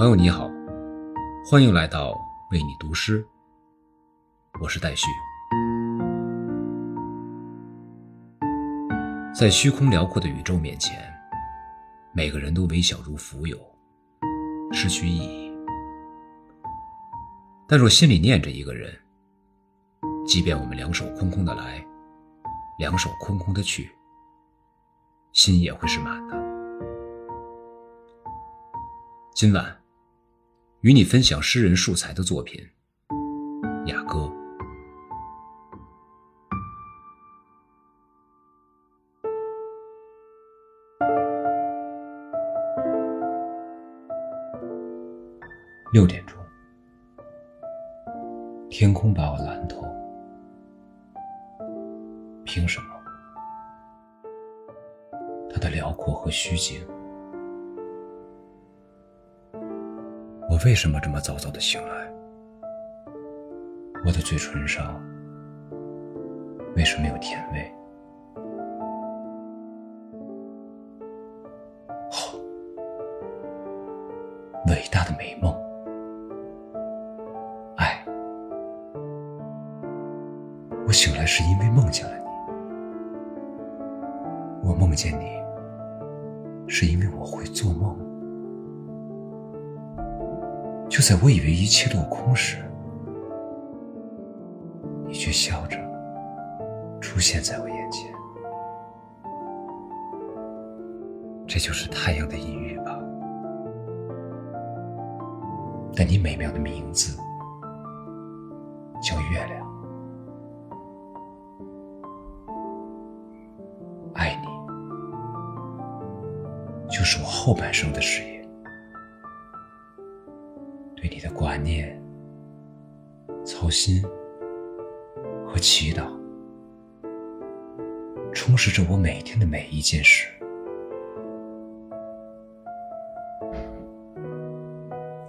朋友你好，欢迎来到为你读诗，我是戴旭。在虚空辽阔的宇宙面前，每个人都微小如浮游，失去意义。但若心里念着一个人，即便我们两手空空的来，两手空空的去，心也会是满的。今晚。与你分享诗人树才的作品《雅歌》。六点钟，天空把我蓝透，凭什么？它的辽阔和虚静。为什么这么早早的醒来？我的嘴唇上为什么有甜味？哦，伟大的美梦，爱。我醒来是因为梦见了你，我梦见你是因为我会做梦。就在我以为一切落空时，你却笑着出现在我眼前。这就是太阳的隐喻吧？但你美妙的名字叫月亮，爱你就是我后半生的事业。挂念、操心和祈祷，充实着我每天的每一件事。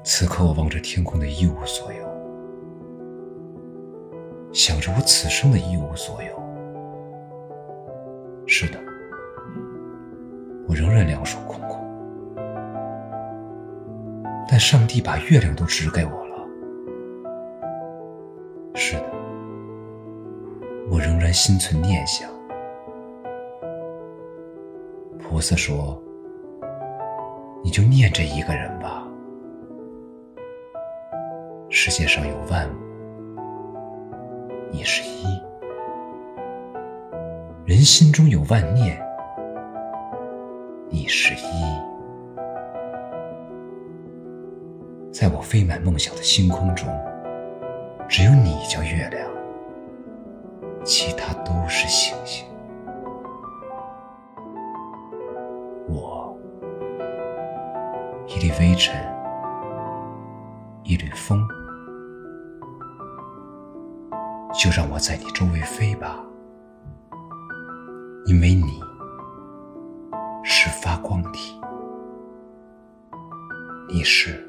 此刻，我望着天空的一无所有，想着我此生的一无所有。是的，我仍然两手空空。上帝把月亮都指给我了。是的，我仍然心存念想。菩萨说：“你就念这一个人吧。世界上有万物，你是一；人心中有万念，你是一。”在我飞满梦想的星空中，只有你叫月亮，其他都是星星。我一粒微尘，一缕风，就让我在你周围飞吧，因为你是发光体，你是。